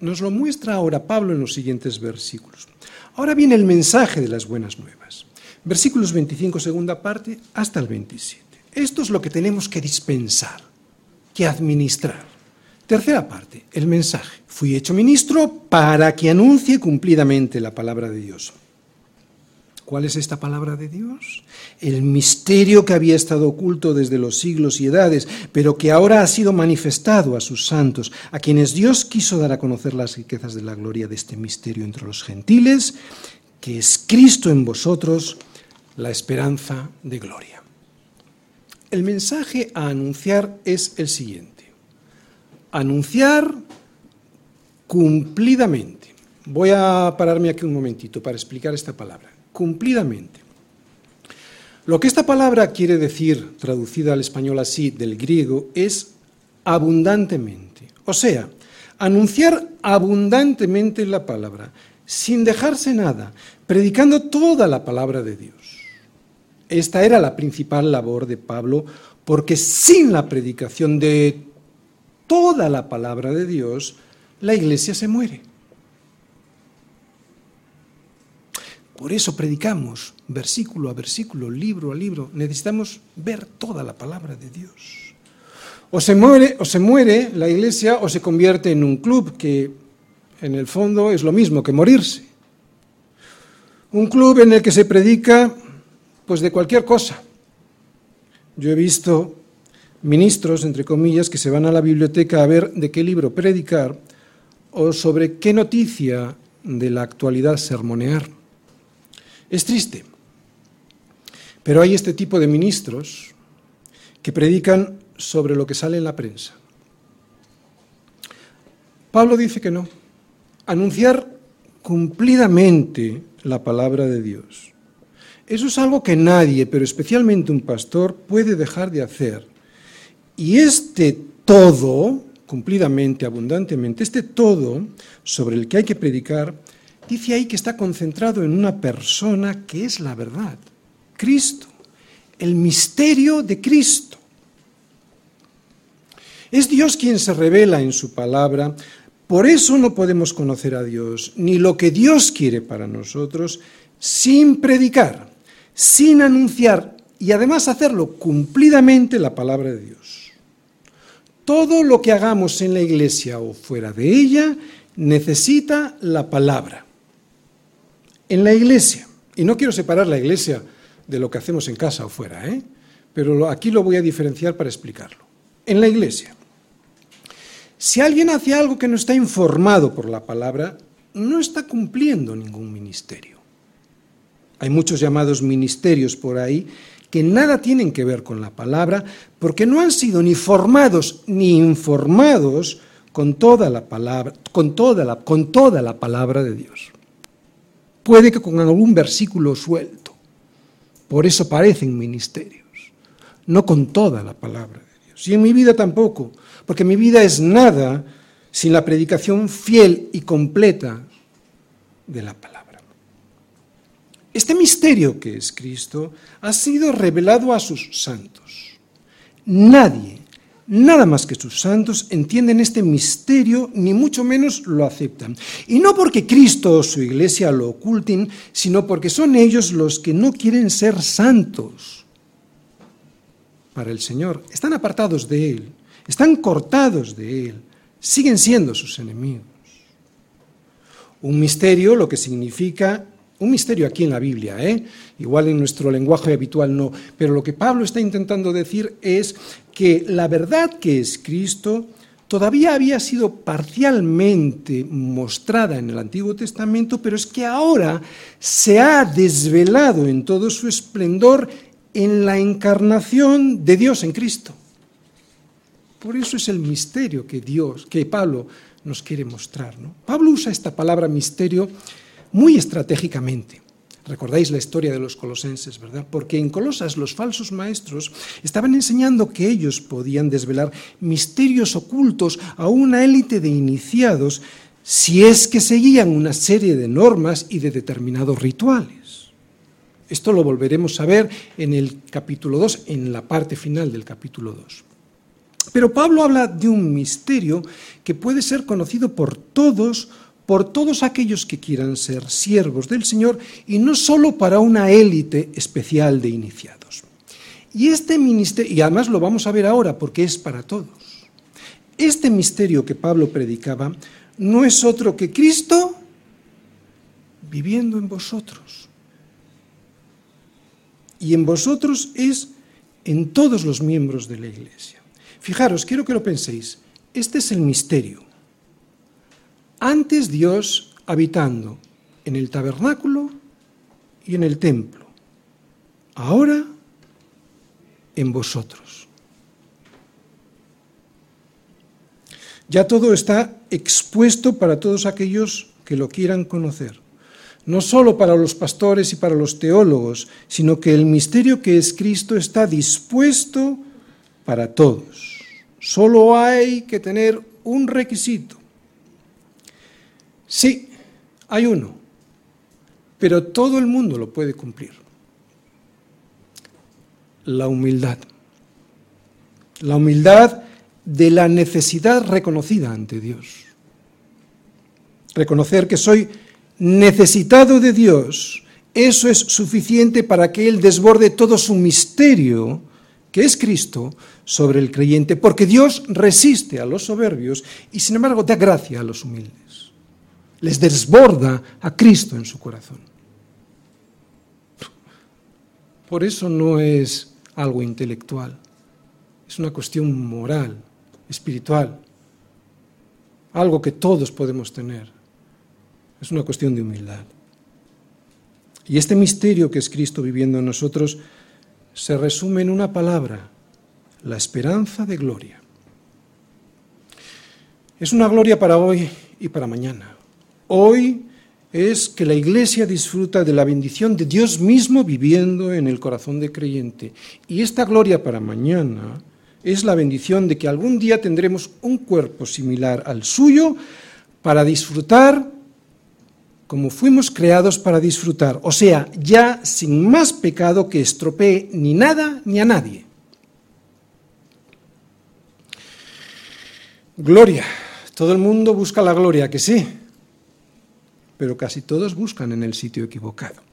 nos lo muestra ahora Pablo en los siguientes versículos. Ahora viene el mensaje de las buenas nuevas. Versículos 25, segunda parte, hasta el 27. Esto es lo que tenemos que dispensar, que administrar. Tercera parte, el mensaje. Fui hecho ministro para que anuncie cumplidamente la palabra de Dios. ¿Cuál es esta palabra de Dios? El misterio que había estado oculto desde los siglos y edades, pero que ahora ha sido manifestado a sus santos, a quienes Dios quiso dar a conocer las riquezas de la gloria de este misterio entre los gentiles, que es Cristo en vosotros, la esperanza de gloria. El mensaje a anunciar es el siguiente. Anunciar cumplidamente. Voy a pararme aquí un momentito para explicar esta palabra cumplidamente. Lo que esta palabra quiere decir, traducida al español así del griego, es abundantemente. O sea, anunciar abundantemente la palabra, sin dejarse nada, predicando toda la palabra de Dios. Esta era la principal labor de Pablo, porque sin la predicación de toda la palabra de Dios, la iglesia se muere. Por eso predicamos versículo a versículo, libro a libro. Necesitamos ver toda la palabra de Dios. O se muere, o se muere la iglesia o se convierte en un club que en el fondo es lo mismo que morirse. Un club en el que se predica pues de cualquier cosa. Yo he visto ministros, entre comillas, que se van a la biblioteca a ver de qué libro predicar o sobre qué noticia de la actualidad sermonear. Es triste, pero hay este tipo de ministros que predican sobre lo que sale en la prensa. Pablo dice que no. Anunciar cumplidamente la palabra de Dios. Eso es algo que nadie, pero especialmente un pastor, puede dejar de hacer. Y este todo, cumplidamente, abundantemente, este todo sobre el que hay que predicar, dice ahí que está concentrado en una persona que es la verdad, Cristo, el misterio de Cristo. Es Dios quien se revela en su palabra. Por eso no podemos conocer a Dios, ni lo que Dios quiere para nosotros, sin predicar, sin anunciar y además hacerlo cumplidamente la palabra de Dios. Todo lo que hagamos en la iglesia o fuera de ella necesita la palabra. En la iglesia, y no quiero separar la iglesia de lo que hacemos en casa o fuera, ¿eh? pero aquí lo voy a diferenciar para explicarlo. En la iglesia, si alguien hace algo que no está informado por la palabra, no está cumpliendo ningún ministerio. Hay muchos llamados ministerios por ahí que nada tienen que ver con la palabra porque no han sido ni formados ni informados con toda la palabra, con toda la, con toda la palabra de Dios. Puede que con algún versículo suelto. Por eso parecen ministerios, no con toda la palabra de Dios. Y en mi vida tampoco, porque mi vida es nada sin la predicación fiel y completa de la palabra. Este misterio que es Cristo ha sido revelado a sus santos. Nadie, nada más que sus santos, entienden este misterio, ni mucho menos lo aceptan. Y no porque Cristo o su iglesia lo oculten, sino porque son ellos los que no quieren ser santos para el Señor. Están apartados de Él, están cortados de Él, siguen siendo sus enemigos. Un misterio lo que significa un misterio aquí en la Biblia, ¿eh? igual en nuestro lenguaje habitual no, pero lo que Pablo está intentando decir es que la verdad que es Cristo todavía había sido parcialmente mostrada en el Antiguo Testamento, pero es que ahora se ha desvelado en todo su esplendor en la encarnación de Dios en Cristo. Por eso es el misterio que Dios, que Pablo nos quiere mostrar. Pablo usa esta palabra misterio muy estratégicamente. Recordáis la historia de los colosenses, ¿verdad? Porque en Colosas los falsos maestros estaban enseñando que ellos podían desvelar misterios ocultos a una élite de iniciados si es que seguían una serie de normas y de determinados rituales. Esto lo volveremos a ver en el capítulo 2, en la parte final del capítulo 2. Pero Pablo habla de un misterio que puede ser conocido por todos por todos aquellos que quieran ser siervos del Señor y no solo para una élite especial de iniciados. Y este ministerio, y además lo vamos a ver ahora porque es para todos, este misterio que Pablo predicaba no es otro que Cristo viviendo en vosotros. Y en vosotros es en todos los miembros de la iglesia. Fijaros, quiero que lo penséis, este es el misterio antes Dios habitando en el tabernáculo y en el templo. Ahora en vosotros. Ya todo está expuesto para todos aquellos que lo quieran conocer. No solo para los pastores y para los teólogos, sino que el misterio que es Cristo está dispuesto para todos. Solo hay que tener un requisito Sí, hay uno, pero todo el mundo lo puede cumplir. La humildad. La humildad de la necesidad reconocida ante Dios. Reconocer que soy necesitado de Dios, eso es suficiente para que Él desborde todo su misterio, que es Cristo, sobre el creyente, porque Dios resiste a los soberbios y sin embargo da gracia a los humildes les desborda a Cristo en su corazón. Por eso no es algo intelectual, es una cuestión moral, espiritual, algo que todos podemos tener. Es una cuestión de humildad. Y este misterio que es Cristo viviendo en nosotros se resume en una palabra, la esperanza de gloria. Es una gloria para hoy y para mañana hoy es que la Iglesia disfruta de la bendición de Dios mismo viviendo en el corazón de creyente. Y esta gloria para mañana es la bendición de que algún día tendremos un cuerpo similar al suyo para disfrutar como fuimos creados para disfrutar, o sea, ya sin más pecado que estropee ni nada ni a nadie. Gloria. Todo el mundo busca la gloria, que sí, pero casi todos buscan en el sitio equivocado.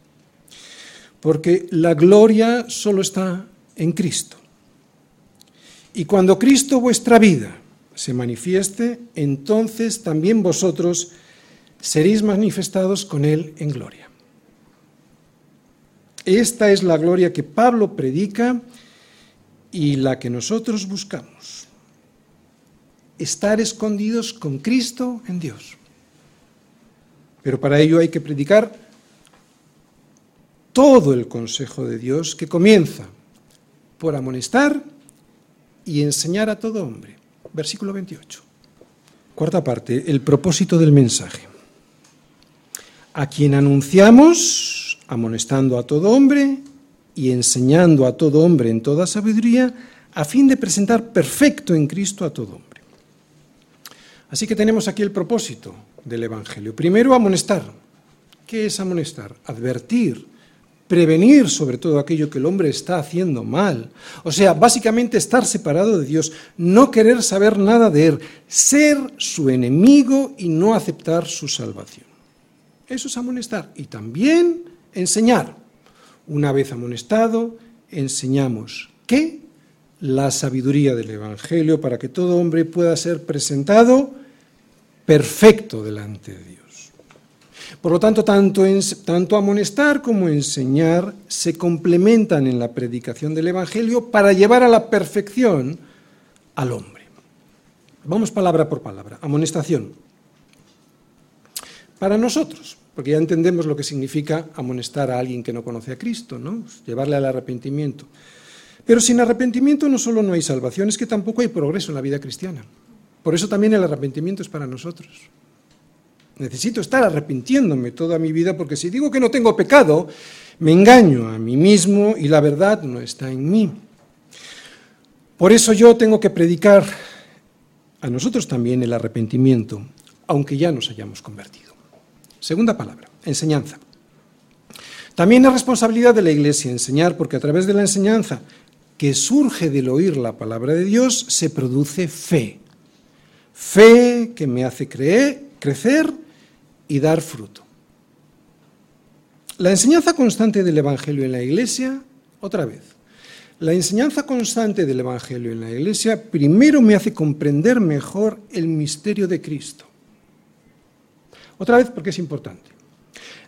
Porque la gloria solo está en Cristo. Y cuando Cristo vuestra vida se manifieste, entonces también vosotros seréis manifestados con Él en gloria. Esta es la gloria que Pablo predica y la que nosotros buscamos. Estar escondidos con Cristo en Dios. Pero para ello hay que predicar todo el consejo de Dios que comienza por amonestar y enseñar a todo hombre. Versículo 28. Cuarta parte, el propósito del mensaje. A quien anunciamos, amonestando a todo hombre y enseñando a todo hombre en toda sabiduría, a fin de presentar perfecto en Cristo a todo hombre. Así que tenemos aquí el propósito del Evangelio. Primero, amonestar. ¿Qué es amonestar? Advertir, prevenir sobre todo aquello que el hombre está haciendo mal. O sea, básicamente estar separado de Dios, no querer saber nada de Él, ser su enemigo y no aceptar su salvación. Eso es amonestar. Y también enseñar. Una vez amonestado, enseñamos que la sabiduría del Evangelio para que todo hombre pueda ser presentado perfecto delante de Dios. Por lo tanto, tanto, amonestar como enseñar se complementan en la predicación del Evangelio para llevar a la perfección al hombre. Vamos palabra por palabra. Amonestación. Para nosotros, porque ya entendemos lo que significa amonestar a alguien que no conoce a Cristo, ¿no? llevarle al arrepentimiento. Pero sin arrepentimiento no solo no hay salvación, es que tampoco hay progreso en la vida cristiana. Por eso también el arrepentimiento es para nosotros. Necesito estar arrepintiéndome toda mi vida porque si digo que no tengo pecado, me engaño a mí mismo y la verdad no está en mí. Por eso yo tengo que predicar a nosotros también el arrepentimiento, aunque ya nos hayamos convertido. Segunda palabra, enseñanza. También es responsabilidad de la Iglesia enseñar, porque a través de la enseñanza que surge del oír la palabra de Dios se produce fe. Fe que me hace creer, crecer y dar fruto. La enseñanza constante del Evangelio en la Iglesia, otra vez, la enseñanza constante del Evangelio en la Iglesia primero me hace comprender mejor el misterio de Cristo. Otra vez porque es importante.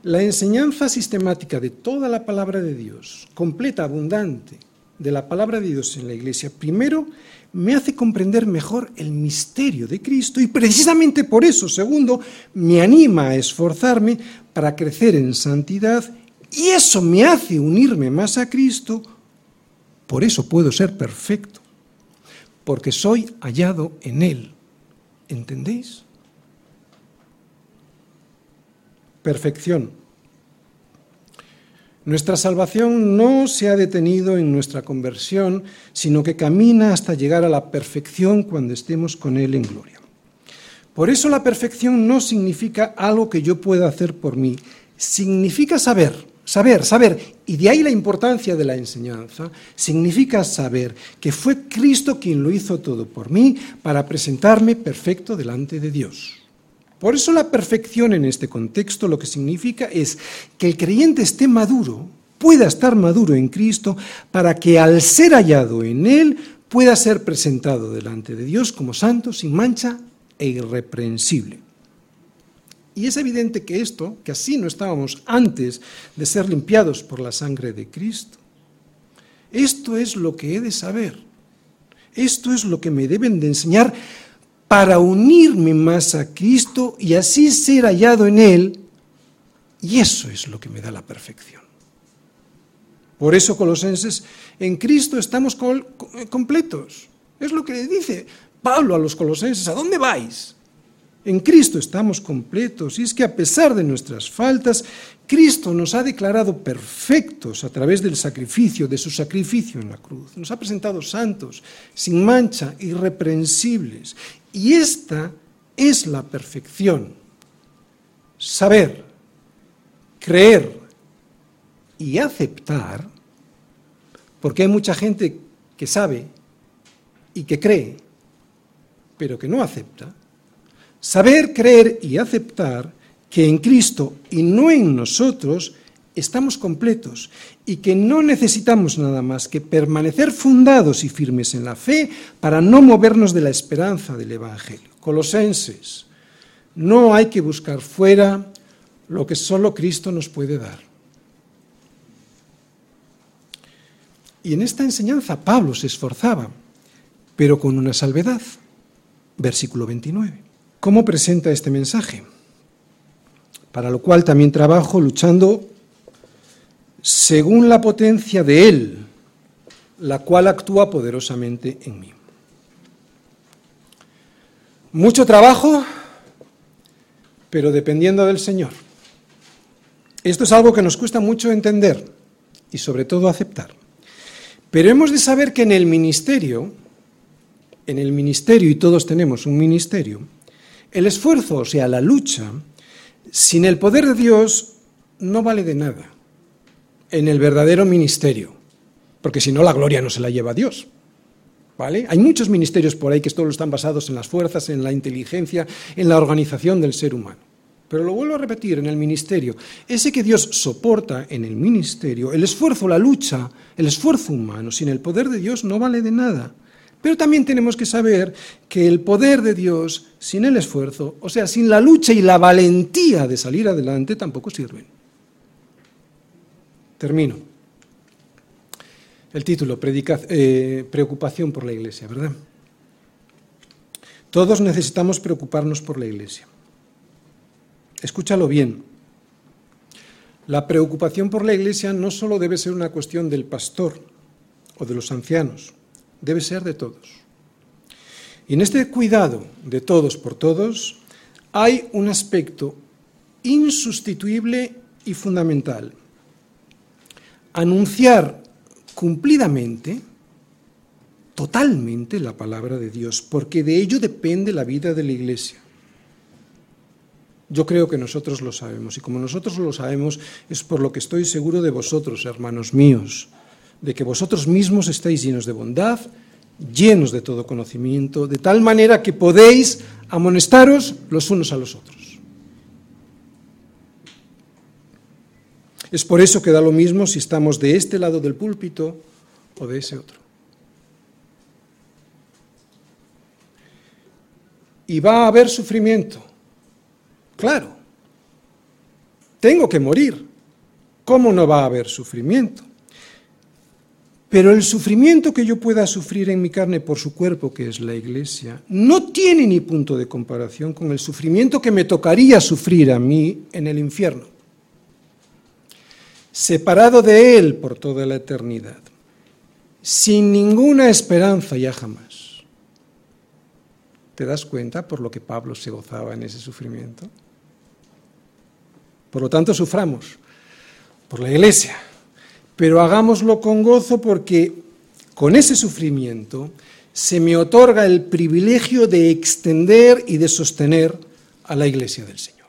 La enseñanza sistemática de toda la palabra de Dios, completa, abundante, de la palabra de Dios en la iglesia, primero me hace comprender mejor el misterio de Cristo y precisamente por eso, segundo, me anima a esforzarme para crecer en santidad y eso me hace unirme más a Cristo, por eso puedo ser perfecto, porque soy hallado en Él. ¿Entendéis? perfección. Nuestra salvación no se ha detenido en nuestra conversión, sino que camina hasta llegar a la perfección cuando estemos con Él en gloria. Por eso la perfección no significa algo que yo pueda hacer por mí, significa saber, saber, saber, y de ahí la importancia de la enseñanza, significa saber que fue Cristo quien lo hizo todo por mí para presentarme perfecto delante de Dios. Por eso la perfección en este contexto lo que significa es que el creyente esté maduro, pueda estar maduro en Cristo, para que al ser hallado en Él pueda ser presentado delante de Dios como santo, sin mancha e irreprensible. Y es evidente que esto, que así no estábamos antes de ser limpiados por la sangre de Cristo, esto es lo que he de saber, esto es lo que me deben de enseñar para unirme más a Cristo y así ser hallado en Él. Y eso es lo que me da la perfección. Por eso, Colosenses, en Cristo estamos completos. Es lo que le dice Pablo a los colosenses, ¿a dónde vais? En Cristo estamos completos y es que a pesar de nuestras faltas, Cristo nos ha declarado perfectos a través del sacrificio, de su sacrificio en la cruz. Nos ha presentado santos, sin mancha, irreprensibles. Y esta es la perfección. Saber, creer y aceptar, porque hay mucha gente que sabe y que cree, pero que no acepta, saber, creer y aceptar que en Cristo y no en nosotros estamos completos y que no necesitamos nada más que permanecer fundados y firmes en la fe para no movernos de la esperanza del Evangelio. Colosenses, no hay que buscar fuera lo que solo Cristo nos puede dar. Y en esta enseñanza Pablo se esforzaba, pero con una salvedad. Versículo 29. ¿Cómo presenta este mensaje? Para lo cual también trabajo luchando según la potencia de Él, la cual actúa poderosamente en mí. Mucho trabajo, pero dependiendo del Señor. Esto es algo que nos cuesta mucho entender y sobre todo aceptar. Pero hemos de saber que en el ministerio, en el ministerio, y todos tenemos un ministerio, el esfuerzo, o sea, la lucha, sin el poder de Dios, no vale de nada en el verdadero ministerio, porque si no la gloria no se la lleva a Dios. ¿Vale? Hay muchos ministerios por ahí que todos están basados en las fuerzas, en la inteligencia, en la organización del ser humano. Pero lo vuelvo a repetir, en el ministerio, ese que Dios soporta en el ministerio, el esfuerzo, la lucha, el esfuerzo humano, sin el poder de Dios no vale de nada. Pero también tenemos que saber que el poder de Dios, sin el esfuerzo, o sea, sin la lucha y la valentía de salir adelante, tampoco sirven. Termino. El título, eh, preocupación por la Iglesia, ¿verdad? Todos necesitamos preocuparnos por la Iglesia. Escúchalo bien. La preocupación por la Iglesia no solo debe ser una cuestión del pastor o de los ancianos, debe ser de todos. Y en este cuidado de todos por todos hay un aspecto insustituible y fundamental, anunciar cumplidamente, totalmente la palabra de Dios, porque de ello depende la vida de la Iglesia. Yo creo que nosotros lo sabemos, y como nosotros lo sabemos, es por lo que estoy seguro de vosotros, hermanos míos, de que vosotros mismos estáis llenos de bondad, llenos de todo conocimiento, de tal manera que podéis amonestaros los unos a los otros. Es por eso que da lo mismo si estamos de este lado del púlpito o de ese otro. Y va a haber sufrimiento. Claro. Tengo que morir. ¿Cómo no va a haber sufrimiento? Pero el sufrimiento que yo pueda sufrir en mi carne por su cuerpo, que es la iglesia, no tiene ni punto de comparación con el sufrimiento que me tocaría sufrir a mí en el infierno separado de Él por toda la eternidad, sin ninguna esperanza ya jamás. ¿Te das cuenta por lo que Pablo se gozaba en ese sufrimiento? Por lo tanto, suframos por la iglesia, pero hagámoslo con gozo porque con ese sufrimiento se me otorga el privilegio de extender y de sostener a la iglesia del Señor.